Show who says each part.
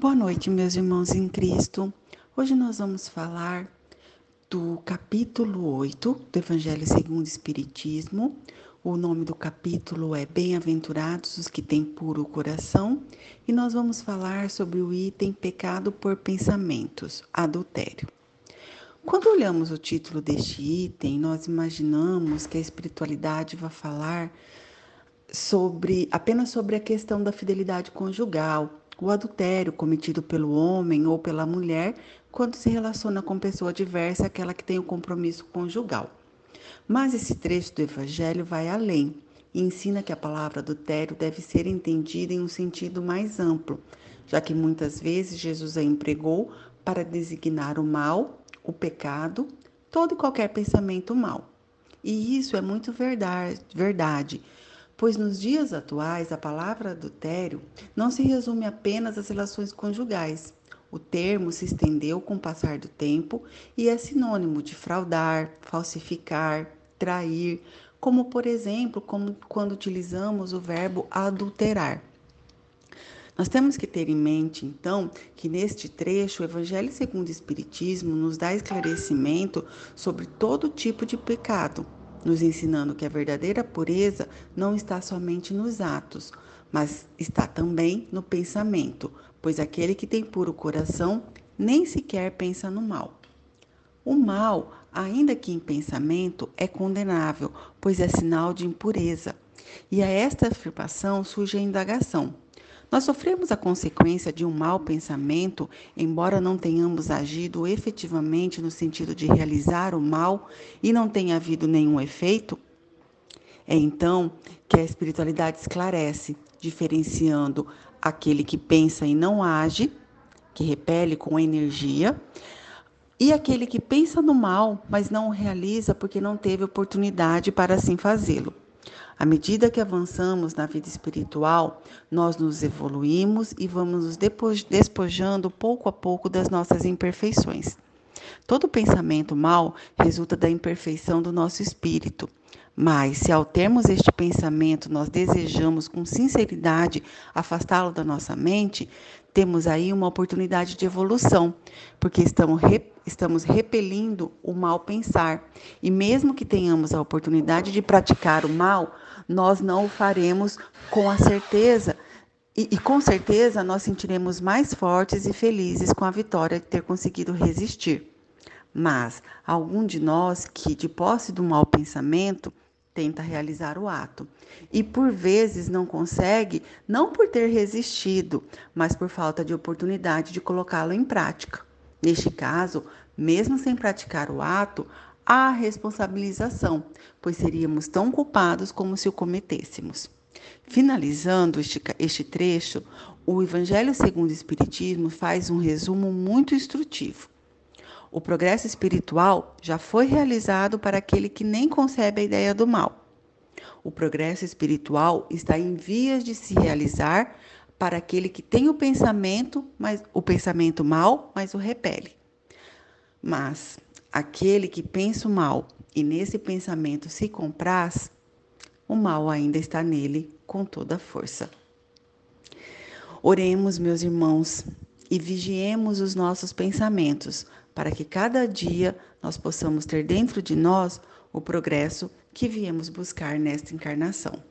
Speaker 1: Boa noite, meus irmãos em Cristo. Hoje nós vamos falar do capítulo 8 do Evangelho segundo o Espiritismo. O nome do capítulo é Bem-aventurados os que têm puro coração, e nós vamos falar sobre o item pecado por pensamentos, adultério. Quando olhamos o título deste item, nós imaginamos que a espiritualidade vai falar sobre apenas sobre a questão da fidelidade conjugal, o adultério cometido pelo homem ou pela mulher quando se relaciona com pessoa diversa, aquela que tem o compromisso conjugal. Mas esse trecho do Evangelho vai além e ensina que a palavra adultério deve ser entendida em um sentido mais amplo, já que muitas vezes Jesus a empregou para designar o mal, o pecado, todo e qualquer pensamento mal. E isso é muito verdade, verdade pois nos dias atuais a palavra adultério não se resume apenas às relações conjugais. O termo se estendeu com o passar do tempo e é sinônimo de fraudar, falsificar, trair, como por exemplo, como quando utilizamos o verbo adulterar. Nós temos que ter em mente, então, que neste trecho o Evangelho segundo o Espiritismo nos dá esclarecimento sobre todo tipo de pecado, nos ensinando que a verdadeira pureza não está somente nos atos, mas está também no pensamento, pois aquele que tem puro coração nem sequer pensa no mal. O mal, ainda que em pensamento, é condenável, pois é sinal de impureza. E a esta afirmação surge a indagação: nós sofremos a consequência de um mau pensamento, embora não tenhamos agido efetivamente no sentido de realizar o mal e não tenha havido nenhum efeito? É então que a espiritualidade esclarece, diferenciando aquele que pensa e não age, que repele com energia, e aquele que pensa no mal, mas não o realiza porque não teve oportunidade para assim fazê-lo. À medida que avançamos na vida espiritual, nós nos evoluímos e vamos nos despojando pouco a pouco das nossas imperfeições. Todo pensamento mal resulta da imperfeição do nosso espírito. Mas, se ao termos este pensamento nós desejamos com sinceridade afastá-lo da nossa mente, temos aí uma oportunidade de evolução, porque estamos, estamos repelindo o mal pensar. E mesmo que tenhamos a oportunidade de praticar o mal, nós não o faremos com a certeza. E, e, com certeza nós sentiremos mais fortes e felizes com a vitória de ter conseguido resistir. Mas algum de nós que, de posse do mau pensamento, tenta realizar o ato e por vezes não consegue, não por ter resistido, mas por falta de oportunidade de colocá-lo em prática. Neste caso, mesmo sem praticar o ato, há responsabilização, pois seríamos tão culpados como se o cometêssemos. Finalizando este, este trecho, o Evangelho segundo o Espiritismo faz um resumo muito instrutivo. O progresso espiritual já foi realizado para aquele que nem concebe a ideia do mal. O progresso espiritual está em vias de se realizar para aquele que tem o pensamento, mas o pensamento mal, mas o repele. Mas aquele que pensa o mal e nesse pensamento se compraz, o mal ainda está nele com toda a força. Oremos, meus irmãos, e vigiemos os nossos pensamentos, para que cada dia nós possamos ter dentro de nós o progresso que viemos buscar nesta encarnação.